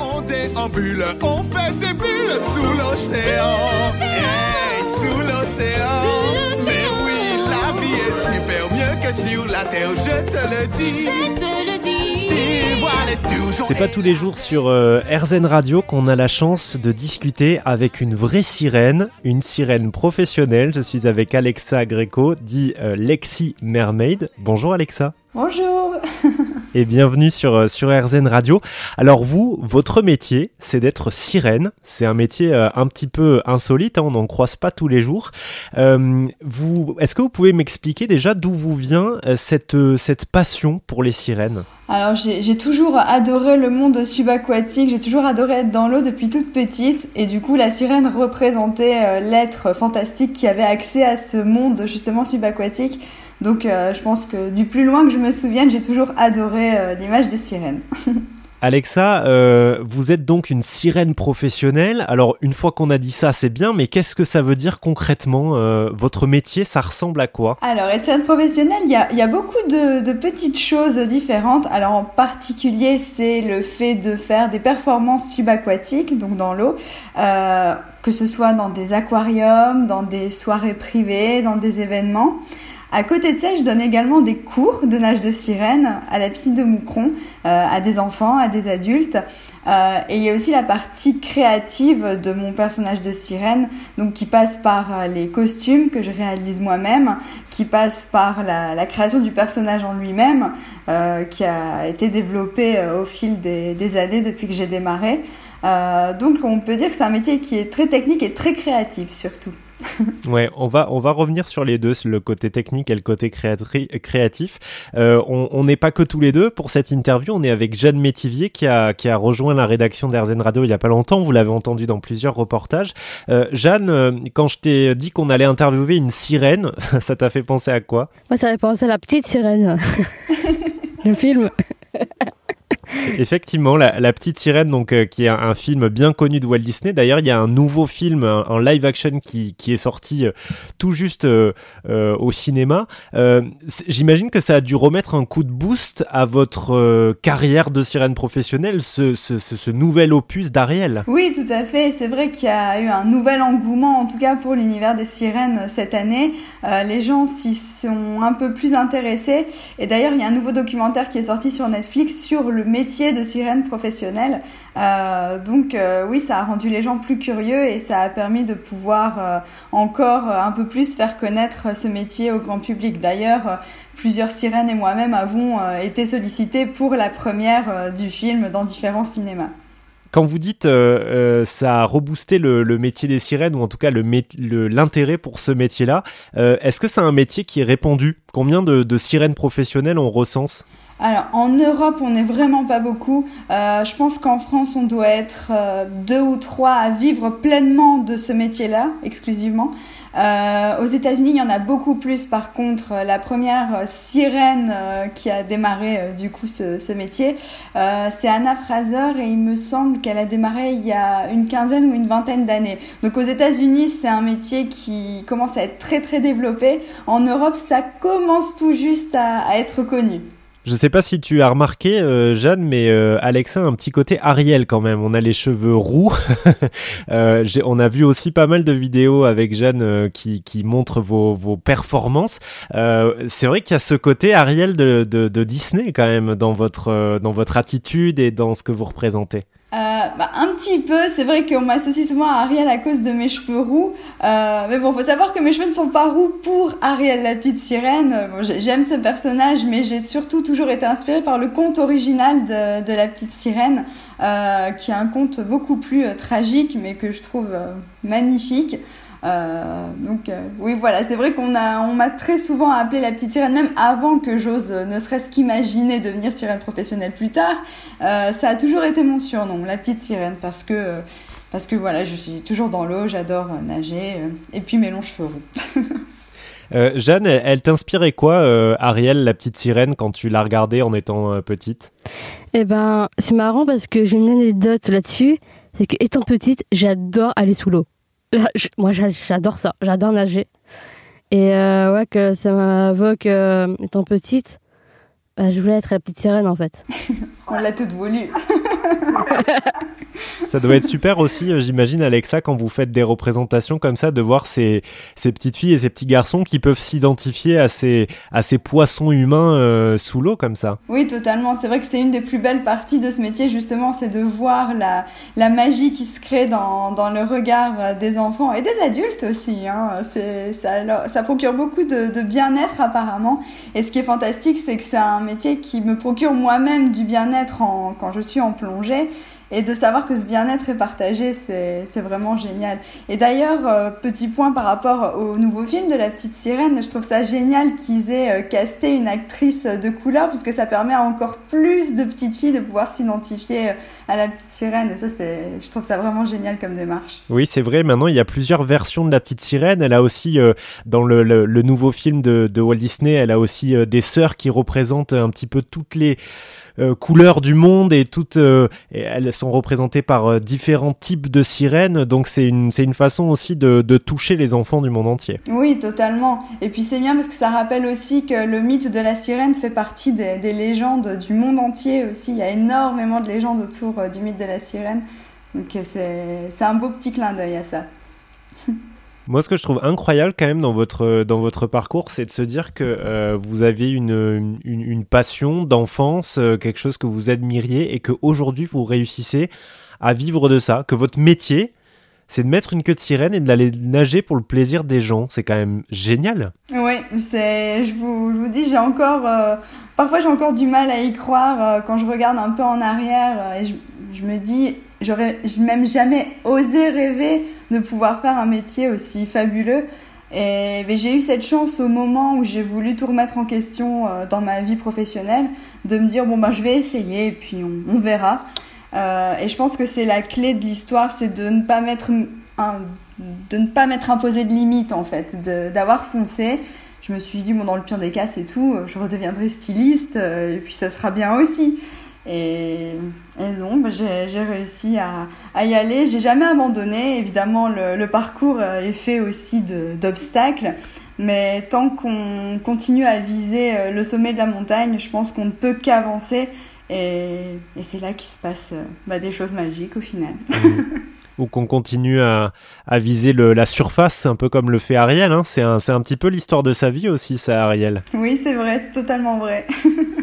On déambule, on fait des bulles sous l'océan. Hey, sous l'océan. Mais oui, la vie est super mieux que sur la terre, je te le dis. Je te le dis. Tu vois les toujours. C'est pas tous les jours sur euh, RZN Radio qu'on a la chance de discuter avec une vraie sirène, une sirène professionnelle. Je suis avec Alexa Greco, dit euh, Lexi Mermaid. Bonjour Alexa. Bonjour et bienvenue sur, euh, sur RZN Radio. Alors vous, votre métier, c'est d'être sirène. C'est un métier euh, un petit peu insolite, hein, on n'en croise pas tous les jours. Euh, vous, Est-ce que vous pouvez m'expliquer déjà d'où vous vient euh, cette, cette passion pour les sirènes? Alors j'ai toujours adoré le monde subaquatique, j'ai toujours adoré être dans l'eau depuis toute petite et du coup la sirène représentait l'être fantastique qui avait accès à ce monde justement subaquatique. Donc euh, je pense que du plus loin que je me souvienne, j'ai toujours adoré euh, l'image des sirènes. Alexa, euh, vous êtes donc une sirène professionnelle. Alors une fois qu'on a dit ça, c'est bien, mais qu'est-ce que ça veut dire concrètement euh, Votre métier, ça ressemble à quoi? Alors, être sirène professionnelle, il y y a beaucoup de, de petites choses différentes. Alors, en particulier, c'est le fait de faire des performances subaquatiques, donc dans l'eau, euh, que ce soit dans des aquariums, dans des soirées privées, dans des événements. À côté de ça, je donne également des cours de nage de sirène à la piscine de Moucron, euh, à des enfants, à des adultes. Euh, et il y a aussi la partie créative de mon personnage de sirène, donc qui passe par euh, les costumes que je réalise moi-même, qui passe par la, la création du personnage en lui-même, euh, qui a été développé euh, au fil des, des années depuis que j'ai démarré. Euh, donc on peut dire que c'est un métier qui est très technique et très créatif surtout. Ouais, on va, on va revenir sur les deux, le côté technique et le côté créatif. Euh, on n'est pas que tous les deux pour cette interview. On est avec Jeanne Métivier qui a, qui a rejoint la rédaction d'RZN Radio il y a pas longtemps. Vous l'avez entendu dans plusieurs reportages. Euh, Jeanne, quand je t'ai dit qu'on allait interviewer une sirène, ça t'a fait penser à quoi? Moi, ça fait penser à la petite sirène. le film. Effectivement, la, petite sirène, donc euh, qui est un, film bien connu de Walt Disney. D'ailleurs, il y a un nouveau film, un live action qui, qui est sorti euh, tout juste euh, au cinéma. J'imagine que ça a dû remettre un coup de boost à votre carrière de sirène professionnelle, ce, ce, nouvel opus d'Ariel. Oui, tout à fait. C'est vrai qu'il y a eu un nouvel engouement, en tout cas pour l'univers des sirènes cette année. Les gens s'y sont un peu plus intéressés. Et d'ailleurs, il y a un nouveau documentaire qui est sorti sur Netflix sur le métier de sirène professionnelle. Euh, donc euh, oui, ça a rendu les gens plus curieux et ça a permis de pouvoir euh, encore un peu plus faire connaître ce métier au grand public. D'ailleurs, plusieurs sirènes et moi-même avons été sollicités pour la première du film dans différents cinémas. Quand vous dites euh, euh, ça a reboosté le, métier des sirènes, ou en tout cas l'intérêt pour ce métier-là, euh, est-ce que c'est un métier qui est répandu? Combien de, sirènes professionnelles on recense? Alors, en Europe, on n'est vraiment pas beaucoup. Euh, je pense qu'en France, on doit être deux ou trois à vivre pleinement de ce métier-là, exclusivement. Euh, aux États-Unis, il y en a beaucoup plus. Par contre, euh, la première euh, sirène euh, qui a démarré euh, du coup ce, ce métier, c'est Anna Fraser et il me semble qu'elle a démarré il y a une quinzaine ou une vingtaine d'années. Donc aux États-Unis, c'est un métier qui commence à être très très développé. En Europe, ça commence tout juste à, à être connu. Je sais pas si tu as remarqué, euh, Jeanne, mais euh, Alexa a un petit côté Ariel quand même. On a les cheveux roux. Euh, on a vu aussi pas mal de vidéos avec Jeanne euh, qui, qui montrent vos, vos performances. Euh, c'est vrai qu'il y a ce côté Ariel de, de, de Disney quand même dans votre, euh, dans votre attitude et dans ce que vous représentez. Euh, bah, un petit peu, c'est vrai qu'on m'associe souvent à Ariel à cause de mes cheveux roux. Euh, mais bon, faut savoir que mes cheveux ne sont pas roux pour Ariel la petite sirène. Euh, Bon, j'ai- j'aime ce personnage, mais j'ai surtout toujours été inspirée par le conte original de, la petite sirène, qui est un conte beaucoup plus tragique, mais que je trouve magnifique. Euh, donc euh, oui voilà c'est vrai qu'on a on m'a très souvent appelé la petite sirène même avant que j'ose euh, ne serait-ce qu'imaginer devenir sirène professionnelle plus tard euh, ça a toujours été mon surnom la petite sirène parce que parce que voilà je suis toujours dans l'eau j'adore nager et puis mes longs cheveux roux Euh, Jeanne, elle, elle t'inspirait quoi, euh, Ariel, la petite sirène, quand tu l'as regardée en étant euh, petite? Eh ben, c'est marrant parce que j'ai une anecdote là-dessus. C'est que étant petite, j'adore aller sous l'eau. Moi, j'a- j'adore ça. J'adore nager. Et euh, ouais, que ça m'invoque, euh, étant petite, bah, je voulais être la petite sirène en fait. on l'a toute voulu ça doit être super aussi, euh, j'imagine, Alexa, quand vous faites des représentations comme ça, de voir ces, ces petites filles et ces petits garçons qui peuvent s'identifier à ces, à ces poissons humains euh, sous l'eau comme ça. Oui, totalement. C'est vrai que c'est une des plus belles parties de ce métier, justement, c'est de voir la, la magie qui se crée dans, dans le regard des enfants et des adultes aussi. Hein. C'est, ça, ça procure beaucoup de, de bien-être apparemment. Et ce qui est fantastique, c'est que c'est un métier qui me procure moi-même du bien-être en, quand je suis en plongée. Et de savoir que ce bien-être est partagé, c'est vraiment génial. Et d'ailleurs, euh, petit point par rapport au nouveau film de La Petite Sirène, je trouve ça génial qu'ils aient euh, casté une actrice de couleur, puisque ça permet à encore plus de petites filles de pouvoir s'identifier euh, à La Petite Sirène. Et ça, je trouve ça vraiment génial comme démarche. Oui, c'est vrai. Maintenant, il y a plusieurs versions de La Petite Sirène. Elle a aussi, dans le, le, nouveau film de, Walt Disney, elle a aussi des sœurs qui représentent un petit peu toutes les euh, couleurs du monde et toutes euh, sont représentées par euh, différents types de sirènes. Donc c'est une, une façon aussi de, toucher les enfants du monde entier. Oui, totalement. Et puis c'est bien parce que ça rappelle aussi que le mythe de la sirène fait partie des, des légendes du monde entier aussi. Il y a énormément de légendes autour du mythe de la sirène. Donc c'est, c'est un beau petit clin d'œil à ça. Moi, ce que je trouve incroyable quand même dans votre, dans votre parcours, c'est de se dire que euh, vous avez une, une, passion d'enfance, euh, quelque chose que vous admiriez et qu'aujourd'hui vous réussissez à vivre de ça, que votre métier, c'est de mettre une queue de sirène et d'aller nager pour le plaisir des gens. C'est quand même génial. Oui, je vous, je vous dis, j'ai encore, euh, parfois j'ai encore du mal à y croire quand je regarde un peu en arrière et je, je me dis, j'aurais même jamais osé rêver de pouvoir faire un métier aussi fabuleux. Et j'ai eu cette chance au moment où j'ai voulu tout remettre en question euh, dans ma vie professionnelle, de me dire bon ben je vais essayer et puis on, verra. Euh, et je pense que c'est la clé de l'histoire, c'est de ne pas mettre un, de ne pas mettre imposé de limites en fait, d'avoir foncé. Je me suis dit bon dans le pire des cas c'est tout, je redeviendrai styliste euh, et puis ça sera bien aussi. Et, et non, bah, j'ai réussi à, à, y aller. J'ai jamais abandonné. Évidemment, le, le, parcours est fait aussi d'obstacles. Mais tant qu'on continue à viser euh, le sommet de la montagne, je pense qu'on ne peut qu'avancer. Et, et c'est là qu'il se passe euh, bah, des choses magiques au final. Mmh. Ou qu'on continue à, à viser le, la surface, un peu comme le fait Ariel. Hein. C'est un, un petit peu l'histoire de sa vie aussi, ça, Ariel. Oui, c'est vrai, c'est totalement vrai.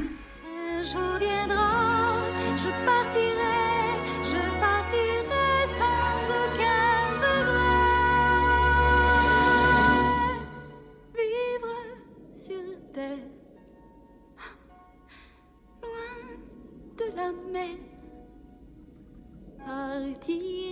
提